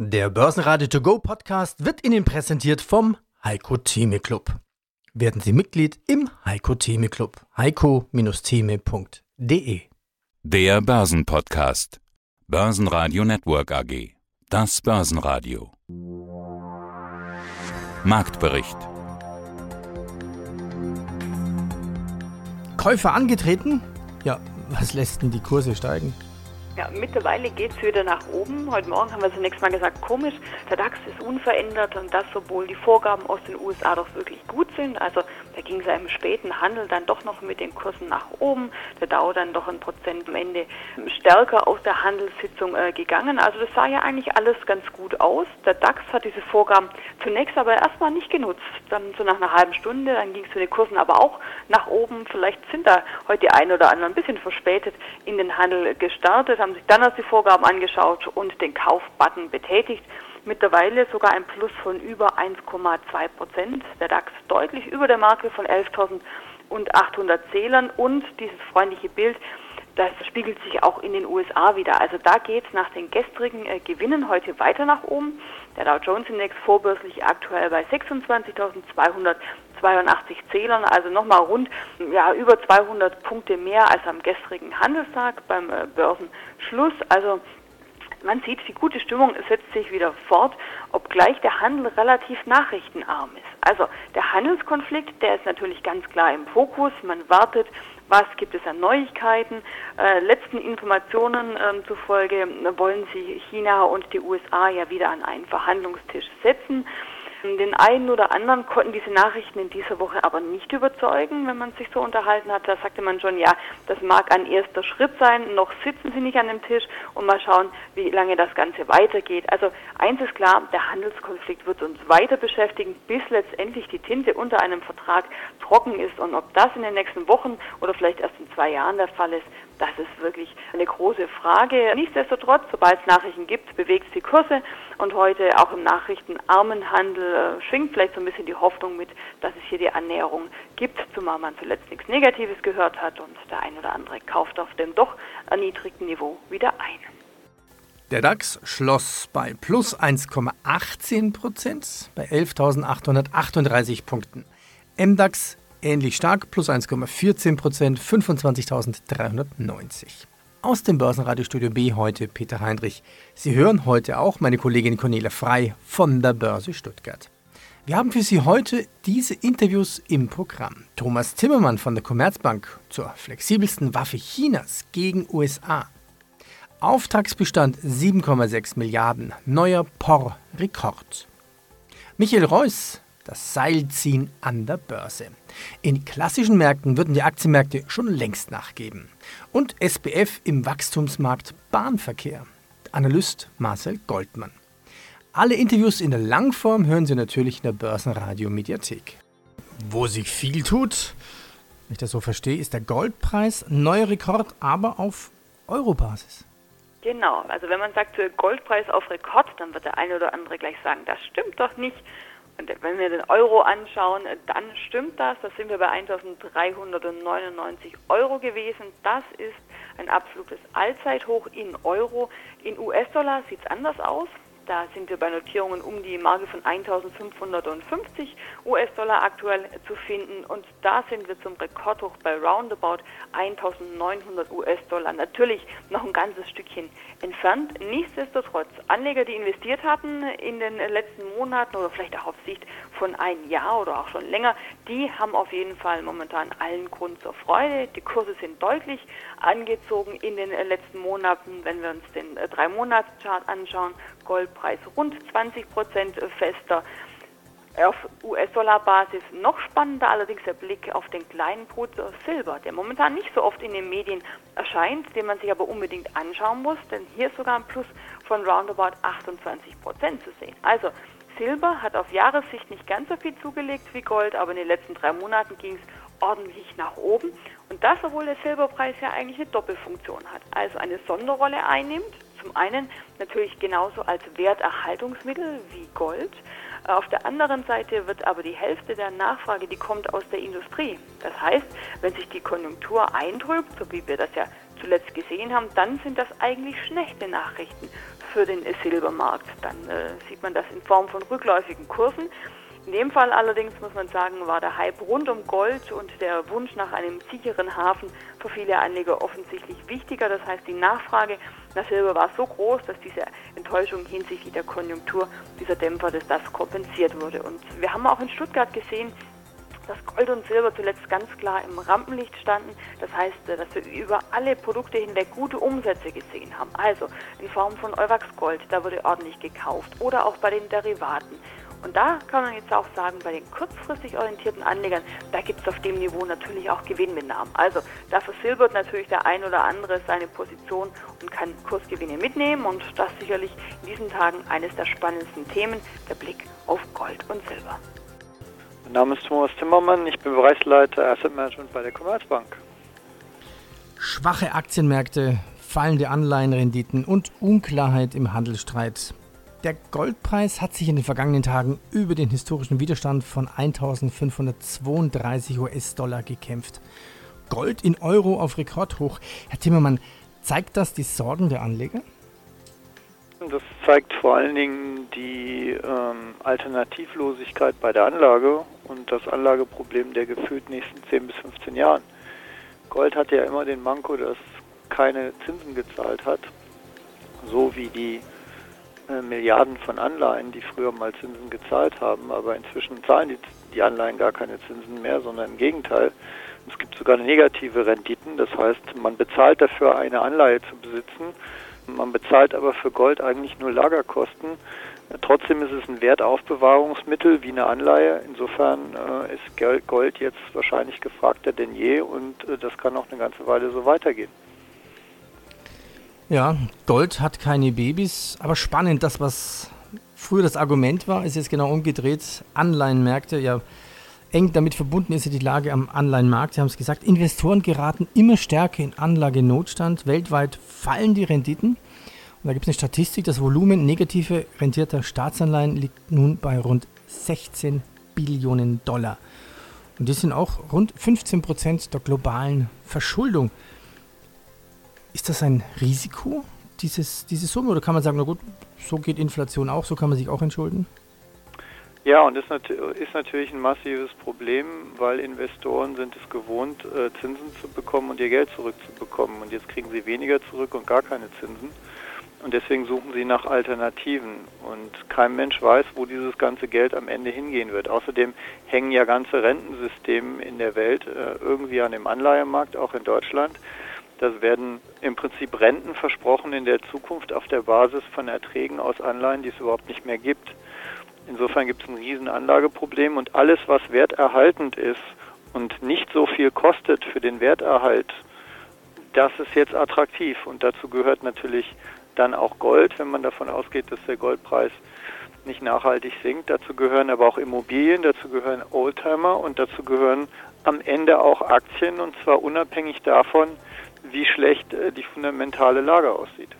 Der Börsenradio To Go Podcast wird Ihnen präsentiert vom Heiko Theme Club. Werden Sie Mitglied im Heiko Theme Club. heiko-theme.de Der Börsenpodcast. Börsenradio Network AG. Das Börsenradio. Marktbericht. Käufer angetreten? Ja, was lässt denn die Kurse steigen? Ja, mittlerweile geht es wieder nach oben. Heute Morgen haben wir zunächst mal gesagt, komisch, der DAX ist unverändert und das, obwohl die Vorgaben aus den USA doch wirklich gut sind. Also da ging es ja im späten Handel dann doch noch mit den Kursen nach oben. Der Dow dann doch ein Prozent am Ende stärker aus der Handelssitzung äh, gegangen. Also das sah ja eigentlich alles ganz gut aus. Der DAX hat diese Vorgaben zunächst aber erstmal nicht genutzt. Dann so nach einer halben Stunde, dann ging es zu den Kursen aber auch nach oben. Vielleicht sind da heute ein oder anderen ein bisschen verspätet in den Handel gestartet haben sich dann erst die Vorgaben angeschaut und den Kaufbutton betätigt. Mittlerweile sogar ein Plus von über 1,2 Prozent. Der DAX deutlich über der Marke von 11.800 Zählern und dieses freundliche Bild, das spiegelt sich auch in den USA wieder. Also da geht es nach den gestrigen äh, Gewinnen heute weiter nach oben. Der Dow Jones Index vorbörslich aktuell bei 26.282 Zählern, also nochmal rund ja, über 200 Punkte mehr als am gestrigen Handelstag beim äh, Börsenschluss. Also man sieht, die gute Stimmung setzt sich wieder fort, obgleich der Handel relativ nachrichtenarm ist. Also der Handelskonflikt, der ist natürlich ganz klar im Fokus. Man wartet, was gibt es an Neuigkeiten. Äh, letzten Informationen äh, zufolge wollen sie China und die USA ja wieder an einen Verhandlungstisch setzen. Den einen oder anderen konnten diese Nachrichten in dieser Woche aber nicht überzeugen, wenn man sich so unterhalten hat. Da sagte man schon, ja, das mag ein erster Schritt sein, noch sitzen sie nicht an dem Tisch und mal schauen, wie lange das Ganze weitergeht. Also eins ist klar, der Handelskonflikt wird uns weiter beschäftigen, bis letztendlich die Tinte unter einem Vertrag trocken ist. Und ob das in den nächsten Wochen oder vielleicht erst in zwei Jahren der Fall ist, das ist wirklich eine große Frage. Nichtsdestotrotz, sobald es Nachrichten gibt, bewegt es die Kurse und heute auch im nachrichtenarmen Handel äh, schwingt vielleicht so ein bisschen die Hoffnung mit, dass es hier die Annäherung gibt, zumal man zuletzt nichts Negatives gehört hat und der ein oder andere kauft auf dem doch erniedrigten Niveau wieder ein. Der DAX schloss bei plus 1,18 Prozent bei 11.838 Punkten. MDAX ähnlich stark, plus 1,14 Prozent, 25.390. Aus dem Börsenradiostudio B heute Peter Heinrich. Sie hören heute auch meine Kollegin Cornelia Frei von der Börse Stuttgart. Wir haben für Sie heute diese Interviews im Programm. Thomas Zimmermann von der Commerzbank zur flexibelsten Waffe Chinas gegen USA. Auftragsbestand 7,6 Milliarden, neuer POR-Rekord. Michael Reuss das Seilziehen an der Börse. In klassischen Märkten würden die Aktienmärkte schon längst nachgeben. Und SBF im Wachstumsmarkt Bahnverkehr. Analyst Marcel Goldmann. Alle Interviews in der Langform hören Sie natürlich in der Börsenradio Mediathek. Wo sich viel tut, wenn ich das so verstehe, ist der Goldpreis neuer Rekord, aber auf Eurobasis. Genau, also wenn man sagt Goldpreis auf Rekord, dann wird der eine oder andere gleich sagen, das stimmt doch nicht. Und wenn wir den Euro anschauen, dann stimmt das. Da sind wir bei 1.399 Euro gewesen. Das ist ein absolutes Allzeithoch in Euro. In US-Dollar sieht es anders aus. Da sind wir bei Notierungen um die Marke von 1550 US-Dollar aktuell zu finden und da sind wir zum Rekordhoch bei roundabout 1900 US-Dollar. Natürlich noch ein ganzes Stückchen entfernt. Nichtsdestotrotz, Anleger, die investiert hatten in den letzten Monaten oder vielleicht auch auf Sicht von einem Jahr oder auch schon länger, die haben auf jeden Fall momentan allen Grund zur Freude. Die Kurse sind deutlich angezogen in den letzten Monaten. Wenn wir uns den drei monats chart anschauen, Goldpreis rund 20 Prozent fester. Auf US-Dollar-Basis noch spannender allerdings der Blick auf den kleinen Bruder Silber, der momentan nicht so oft in den Medien erscheint, den man sich aber unbedingt anschauen muss, denn hier ist sogar ein Plus von roundabout 28 Prozent zu sehen. Also Silber hat auf Jahressicht nicht ganz so viel zugelegt wie Gold, aber in den letzten drei Monaten ging es ordentlich nach oben. Und das, obwohl der Silberpreis ja eigentlich eine Doppelfunktion hat, also eine Sonderrolle einnimmt. Zum einen natürlich genauso als Werterhaltungsmittel wie Gold. Auf der anderen Seite wird aber die Hälfte der Nachfrage, die kommt aus der Industrie. Das heißt, wenn sich die Konjunktur eintrübt, so wie wir das ja zuletzt gesehen haben, dann sind das eigentlich schlechte Nachrichten für den Silbermarkt. Dann äh, sieht man das in Form von rückläufigen Kursen. In dem Fall allerdings muss man sagen, war der Hype rund um Gold und der Wunsch nach einem sicheren Hafen für viele Anleger offensichtlich wichtiger. Das heißt, die Nachfrage nach Silber war so groß, dass diese Enttäuschung hinsichtlich der Konjunktur, dieser Dämpfer, dass das kompensiert wurde. Und wir haben auch in Stuttgart gesehen, dass Gold und Silber zuletzt ganz klar im Rampenlicht standen. Das heißt, dass wir über alle Produkte hinweg gute Umsätze gesehen haben. Also in Form von Euwax Gold, da wurde ordentlich gekauft. Oder auch bei den Derivaten. Und da kann man jetzt auch sagen, bei den kurzfristig orientierten Anlegern, da gibt es auf dem Niveau natürlich auch Gewinnmitnahmen. Also da versilbert natürlich der ein oder andere seine Position und kann Kursgewinne mitnehmen. Und das sicherlich in diesen Tagen eines der spannendsten Themen, der Blick auf Gold und Silber. Mein Name ist Thomas Timmermann, ich bin Bereichsleiter Asset Management bei der Commerzbank. Schwache Aktienmärkte, fallende Anleihenrenditen und Unklarheit im Handelsstreit. Der Goldpreis hat sich in den vergangenen Tagen über den historischen Widerstand von 1532 US-Dollar gekämpft. Gold in Euro auf Rekordhoch. Herr Timmermann, zeigt das die Sorgen der Anleger? Das zeigt vor allen Dingen die ähm, Alternativlosigkeit bei der Anlage und das Anlageproblem der gefühlt nächsten 10 bis 15 Jahren. Gold hat ja immer den Manko, dass keine Zinsen gezahlt hat, so wie die äh, Milliarden von Anleihen, die früher mal Zinsen gezahlt haben, aber inzwischen zahlen die, die Anleihen gar keine Zinsen mehr, sondern im Gegenteil. Es gibt sogar negative Renditen, das heißt, man bezahlt dafür, eine Anleihe zu besitzen man bezahlt aber für Gold eigentlich nur Lagerkosten. Trotzdem ist es ein Wertaufbewahrungsmittel wie eine Anleihe. Insofern äh, ist Gold jetzt wahrscheinlich gefragter denn je und äh, das kann auch eine ganze Weile so weitergehen. Ja, Gold hat keine Babys, aber spannend, das was früher das Argument war, ist jetzt genau umgedreht. Anleihenmärkte, ja, eng damit verbunden ist ja die Lage am Anleihenmarkt. Sie haben es gesagt, Investoren geraten immer stärker in Anlagenotstand. Weltweit fallen die Renditen. Und da gibt es eine Statistik, das Volumen negative rentierter Staatsanleihen liegt nun bei rund 16 Billionen Dollar. Und das sind auch rund 15 Prozent der globalen Verschuldung. Ist das ein Risiko, dieses, diese Summe? Oder kann man sagen, na gut, so geht Inflation auch, so kann man sich auch entschulden? Ja, und das ist natürlich ein massives Problem, weil Investoren sind es gewohnt, äh, Zinsen zu bekommen und ihr Geld zurückzubekommen. Und jetzt kriegen sie weniger zurück und gar keine Zinsen. Und deswegen suchen sie nach Alternativen. Und kein Mensch weiß, wo dieses ganze Geld am Ende hingehen wird. Außerdem hängen ja ganze Rentensysteme in der Welt äh, irgendwie an dem Anleihemarkt, auch in Deutschland. Das werden im Prinzip Renten versprochen in der Zukunft auf der Basis von Erträgen aus Anleihen, die es überhaupt nicht mehr gibt. Insofern gibt es ein riesen Anlageproblem und alles, was werterhaltend ist und nicht so viel kostet für den Werterhalt, das ist jetzt attraktiv. Und dazu gehört natürlich dann auch Gold, wenn man davon ausgeht, dass der Goldpreis nicht nachhaltig sinkt. Dazu gehören aber auch Immobilien, dazu gehören Oldtimer und dazu gehören am Ende auch Aktien und zwar unabhängig davon, wie schlecht äh, die fundamentale Lage aussieht.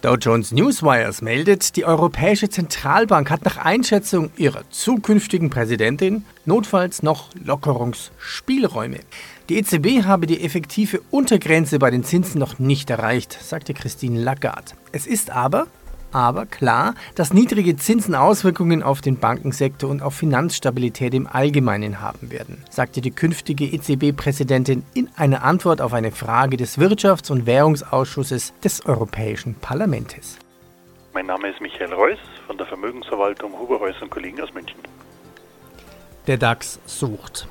Dow Jones Newswires meldet, die Europäische Zentralbank hat nach Einschätzung ihrer zukünftigen Präsidentin notfalls noch Lockerungsspielräume. Die EZB habe die effektive Untergrenze bei den Zinsen noch nicht erreicht, sagte Christine Lagarde. Es ist aber aber klar, dass niedrige Zinsen Auswirkungen auf den Bankensektor und auf Finanzstabilität im Allgemeinen haben werden, sagte die künftige EZB-Präsidentin in einer Antwort auf eine Frage des Wirtschafts- und Währungsausschusses des Europäischen Parlaments. Mein Name ist Michael Reuss von der Vermögensverwaltung Huber Reuss und Kollegen aus München. Der DAX sucht.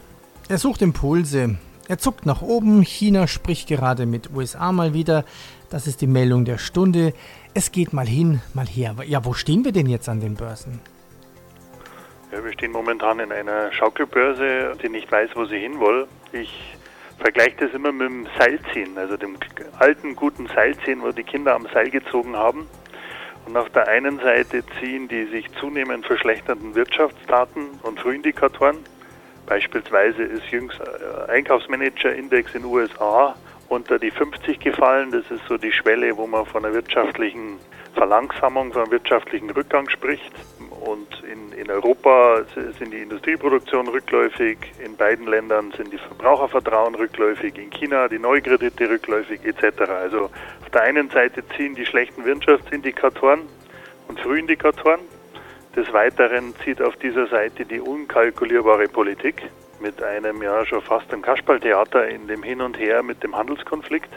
Er sucht Impulse. Er zuckt nach oben. China spricht gerade mit USA mal wieder. Das ist die Meldung der Stunde. Es geht mal hin, mal her. Ja, wo stehen wir denn jetzt an den Börsen? Ja, wir stehen momentan in einer Schaukelbörse, die nicht weiß, wo sie hin will. Ich vergleiche das immer mit dem Seilziehen, also dem alten guten Seilziehen, wo die Kinder am Seil gezogen haben. Und auf der einen Seite ziehen die sich zunehmend verschlechternden Wirtschaftsdaten und Frühindikatoren. Beispielsweise ist jüngst äh, Einkaufsmanager-Index in den USA unter die 50 gefallen. Das ist so die Schwelle, wo man von einer wirtschaftlichen Verlangsamung, von einem wirtschaftlichen Rückgang spricht. und in, in Europa sind die Industrieproduktion rückläufig, in beiden Ländern sind die Verbrauchervertrauen rückläufig, in China die Neukredite rückläufig etc. Also auf der einen Seite ziehen die schlechten Wirtschaftsindikatoren und Frühindikatoren. Des Weiteren zieht auf dieser Seite die unkalkulierbare Politik mit einem ja schon fast im Kasperltheater in dem Hin und Her mit dem Handelskonflikt,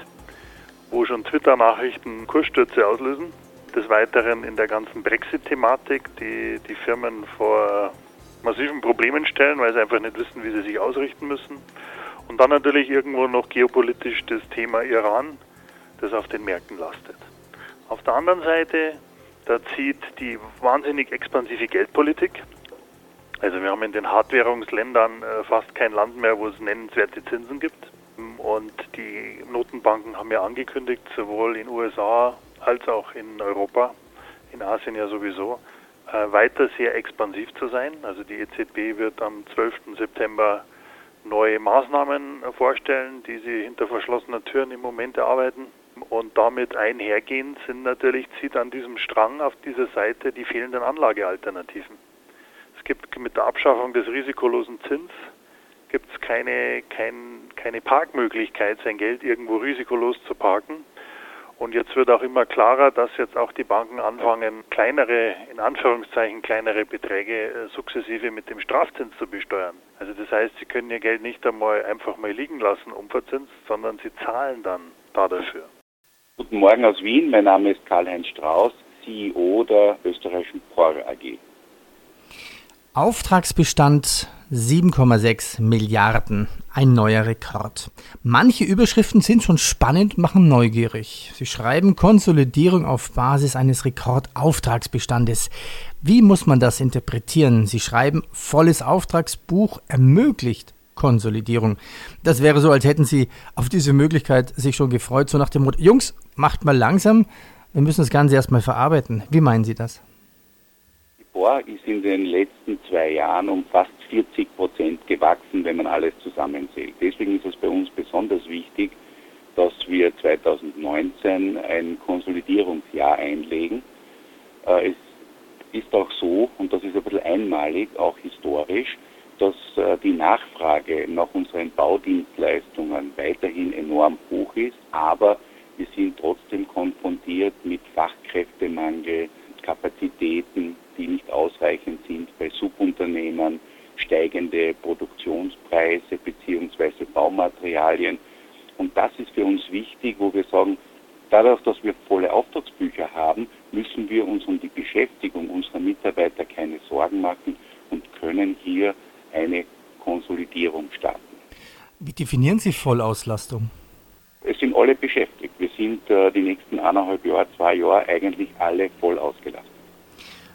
wo schon Twitter-Nachrichten Kursstürze auslösen. Des Weiteren in der ganzen Brexit-Thematik, die die Firmen vor massiven Problemen stellen, weil sie einfach nicht wissen, wie sie sich ausrichten müssen. Und dann natürlich irgendwo noch geopolitisch das Thema Iran, das auf den Märkten lastet. Auf der anderen Seite, da zieht die wahnsinnig expansive Geldpolitik. Also wir haben in den Hartwährungsländern äh, fast kein Land mehr, wo es nennenswerte Zinsen gibt. Und die Notenbanken haben ja angekündigt, sowohl in USA als auch in Europa, in Asien ja sowieso, äh, weiter sehr expansiv zu sein. Also die EZB wird am 12. September neue Maßnahmen vorstellen, die sie hinter verschlossenen Türen im Moment erarbeiten. Und damit einhergehend sind natürlich, zieht an diesem Strang auf dieser Seite die fehlenden Anlagealternativen. Gibt mit der Abschaffung des risikolosen Zins gibt es keine, kein, keine Parkmöglichkeit, sein Geld irgendwo risikolos zu parken. Und jetzt wird auch immer klarer, dass jetzt auch die Banken anfangen, kleinere, in Anführungszeichen kleinere Beträge äh, sukzessive mit dem Strafzins zu besteuern. Also das heißt, sie können ihr Geld nicht einmal einfach mal liegen lassen, unverzinst, sondern sie zahlen dann da dafür. Guten Morgen aus Wien, mein Name ist Karl-Heinz Strauß, CEO der österreichischen POR AG. Auftragsbestand 7,6 Milliarden, ein neuer Rekord. Manche Überschriften sind schon spannend und machen neugierig. Sie schreiben Konsolidierung auf Basis eines Rekordauftragsbestandes. Wie muss man das interpretieren? Sie schreiben, volles Auftragsbuch ermöglicht Konsolidierung. Das wäre so, als hätten Sie auf diese Möglichkeit sich schon gefreut, so nach dem Motto, Jungs, macht mal langsam, wir müssen das Ganze erstmal verarbeiten. Wie meinen Sie das? Bohr ist in den letzten zwei Jahren um fast 40 Prozent gewachsen, wenn man alles zusammenzählt. Deswegen ist es bei uns besonders wichtig, dass wir 2019 ein Konsolidierungsjahr einlegen. Äh, es ist auch so, und das ist ein bisschen einmalig, auch historisch, dass äh, die Nachfrage nach unseren Baudienstleistungen weiterhin enorm hoch ist, aber wir sind trotzdem konfrontiert mit Fachkräftemangel, Kapazitäten, die nicht ausreichend sind bei Subunternehmen, steigende Produktionspreise bzw. Baumaterialien. Und das ist für uns wichtig, wo wir sagen, dadurch, dass wir volle Auftragsbücher haben, müssen wir uns um die Beschäftigung unserer Mitarbeiter keine Sorgen machen und können hier eine Konsolidierung starten. Wie definieren Sie Vollauslastung? Es sind alle beschäftigt. Wir sind äh, die nächsten eineinhalb Jahre, zwei Jahre eigentlich alle voll ausgelastet.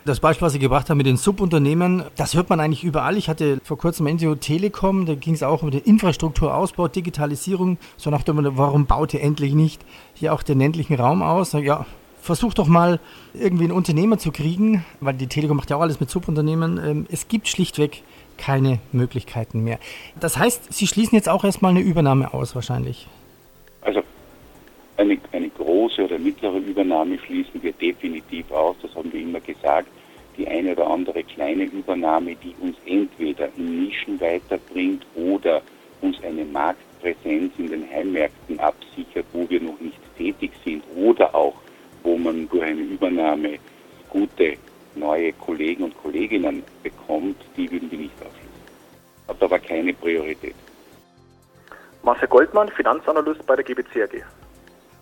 Das Beispiel, was Sie gebracht haben mit den Subunternehmen, das hört man eigentlich überall. Ich hatte vor kurzem NGO Telekom, da ging es auch um den Infrastrukturausbau, Digitalisierung. So nach dem warum baut ihr endlich nicht hier auch den ländlichen Raum aus? Ja, versuch doch mal irgendwie einen Unternehmer zu kriegen, weil die Telekom macht ja auch alles mit Subunternehmen. Ähm, es gibt schlichtweg keine Möglichkeiten mehr. Das heißt, Sie schließen jetzt auch erstmal eine Übernahme aus wahrscheinlich. Eine, eine große oder mittlere Übernahme schließen wir definitiv aus, das haben wir immer gesagt. Die eine oder andere kleine Übernahme, die uns entweder in Nischen weiterbringt oder uns eine Marktpräsenz in den Heimmärkten absichert, wo wir noch nicht tätig sind oder auch, wo man durch eine Übernahme gute neue Kollegen und Kolleginnen bekommt, die würden wir nicht ausschließen. Hat aber keine Priorität. Marcel Goldmann, Finanzanalyst bei der GBC AG.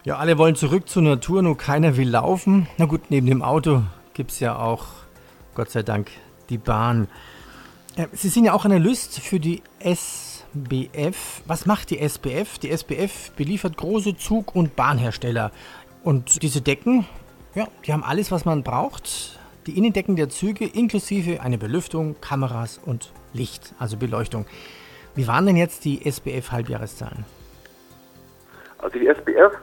Ja, alle wollen zurück zur Natur, nur keiner will laufen. Na gut, neben dem Auto gibt es ja auch, Gott sei Dank, die Bahn. Sie sind ja auch Analyst für die SBF. Was macht die SBF? Die SBF beliefert große Zug- und Bahnhersteller. Und diese Decken, ja, die haben alles, was man braucht. Die Innendecken der Züge inklusive eine Belüftung, Kameras und Licht, also Beleuchtung. Wie waren denn jetzt die SBF-Halbjahreszahlen? Also die SBF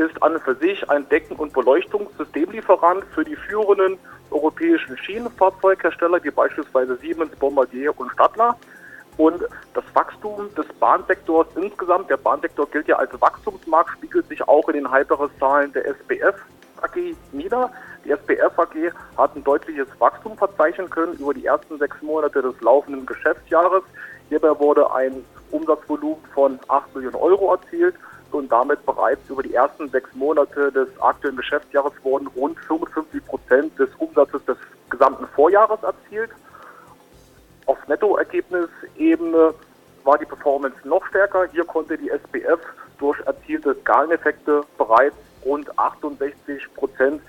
ist an und für sich ein Decken- und Beleuchtungssystemlieferant für die führenden europäischen Schienenfahrzeughersteller, wie beispielsweise Siemens, Bombardier und Stadler. Und das Wachstum des Bahnsektors insgesamt, der Bahnsektor gilt ja als Wachstumsmarkt, spiegelt sich auch in den Halbjahreszahlen der SBF AG nieder. Die SBF AG hat ein deutliches Wachstum verzeichnen können über die ersten sechs Monate des laufenden Geschäftsjahres. Hierbei wurde ein Umsatzvolumen von 8 Millionen Euro erzielt und damit bereits über die ersten sechs Monate des aktuellen Geschäftsjahres wurden rund 55 Prozent des Umsatzes des gesamten Vorjahres erzielt. Auf Nettoergebnisebene war die Performance noch stärker. Hier konnte die SBF durch erzielte Skaleneffekte bereits rund 68 Prozent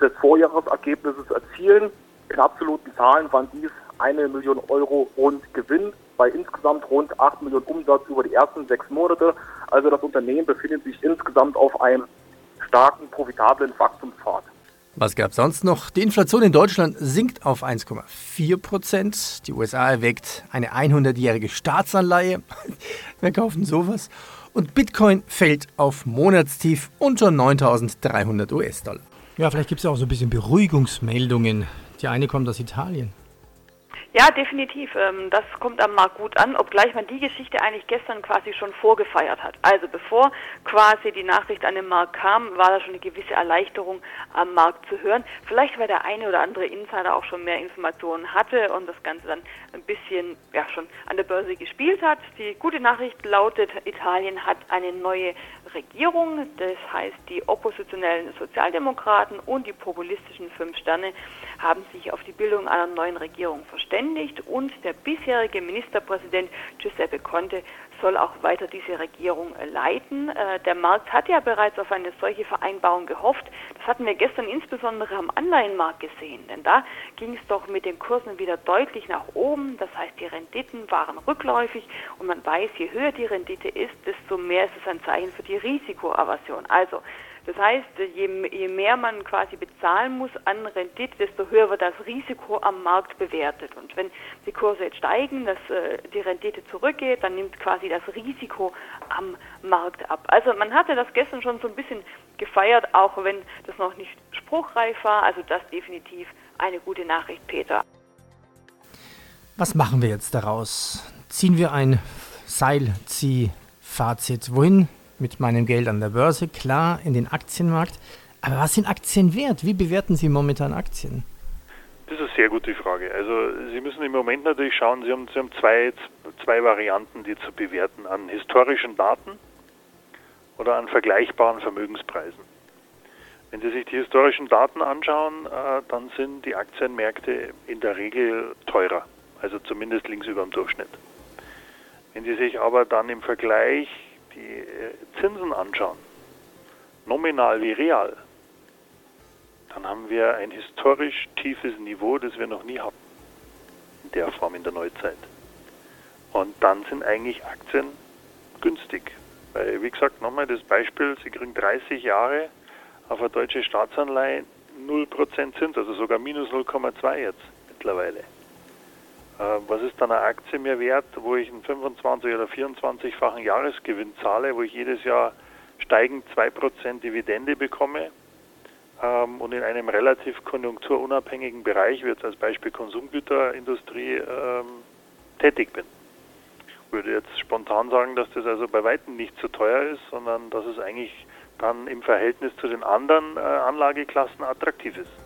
des Vorjahresergebnisses erzielen. In absoluten Zahlen waren dies eine Million Euro rund Gewinn bei insgesamt rund 8 Millionen Umsatz über die ersten sechs Monate. Also das Unternehmen befindet sich insgesamt auf einem starken, profitablen Wachstumspfad. Was gab es sonst noch? Die Inflation in Deutschland sinkt auf 1,4 Prozent. Die USA erwägt eine 100-jährige Staatsanleihe. Wer kauft denn sowas? Und Bitcoin fällt auf Monatstief unter 9300 US-Dollar. Ja, vielleicht gibt es ja auch so ein bisschen Beruhigungsmeldungen. Die eine kommt aus Italien. Ja, definitiv. Ähm, das kommt am Markt gut an, obgleich man die Geschichte eigentlich gestern quasi schon vorgefeiert hat. Also bevor quasi die Nachricht an den Markt kam, war da schon eine gewisse Erleichterung am Markt zu hören. Vielleicht weil der eine oder andere Insider auch schon mehr Informationen hatte und das Ganze dann ein bisschen ja schon an der Börse gespielt hat. Die gute Nachricht lautet, Italien hat eine neue Regierung, das heißt die oppositionellen Sozialdemokraten und die populistischen Fünf Sterne haben sich auf die Bildung einer neuen Regierung verständigt und der bisherige Ministerpräsident Giuseppe Conte soll auch weiter diese Regierung leiten. Äh, der Markt hat ja bereits auf eine solche Vereinbarung gehofft. Das hatten wir gestern insbesondere am Anleihenmarkt gesehen, denn da ging es doch mit den Kursen wieder deutlich nach oben. Das heißt, die Renditen waren rückläufig und man weiß, je höher die Rendite ist, desto mehr ist es ein Zeichen für die Risikoaversion. Also das heißt, je, je, mehr man quasi bezahlen muss an Rendite, desto höher wird das Risiko am Markt bewertet. Und wenn die Kurse jetzt steigen, dass äh, die Rendite zurückgeht, dann nimmt quasi das Risiko am Markt ab. Also man hatte das gestern schon so ein bisschen gefeiert, auch wenn das noch nicht spruchreif war. Also das definitiv eine gute Nachricht, Peter. Was machen wir jetzt daraus? Ziehen wir ein Seilziehfazit? Wohin mit meinem Geld an der Börse, klar, in den Aktienmarkt. Aber was sind Aktien wert? Wie bewerten Sie momentan Aktien? Das ist eine sehr gute Frage. Also Sie müssen im Moment natürlich schauen, Sie haben, Sie haben zwei, zwei Varianten, die zu bewerten, an historischen Daten oder an vergleichbaren Vermögenspreisen. Wenn Sie sich die historischen Daten anschauen, äh, dann sind die Aktienmärkte in der Regel teurer, also zumindest links über dem Durchschnitt. Wenn Sie sich aber dann im Vergleich die äh, Zinsen anschauen, nominal wie real, dann haben wir ein historisch tiefes Niveau, das wir noch nie hatten. In der Form in der Neuzeit. Und dann sind eigentlich Aktien günstig. Weil, wie gesagt, nochmal das Beispiel, Sie kriegen 30 Jahre auf eine deutsche Staatsanleihe 0% Zins, also sogar minus 0,2 jetzt mittlerweile. Äh, was ist dann eine Aktie mir wert, wo ich einen 25 oder 24-fachen Jahresgewinn zahle, wo ich jedes Jahr steigend 2% Dividende bekomme ähm, und in einem relativ konjunkturunabhängigen Bereich, wie jetzt als Beispiel Konsumgüterindustrie, ähm, tätig bin. Ich würde jetzt spontan sagen, dass das also bei weitem nicht zu teuer ist, sondern dass es eigentlich dann im Verhältnis zu den anderen äh, Anlageklassen attraktiv ist.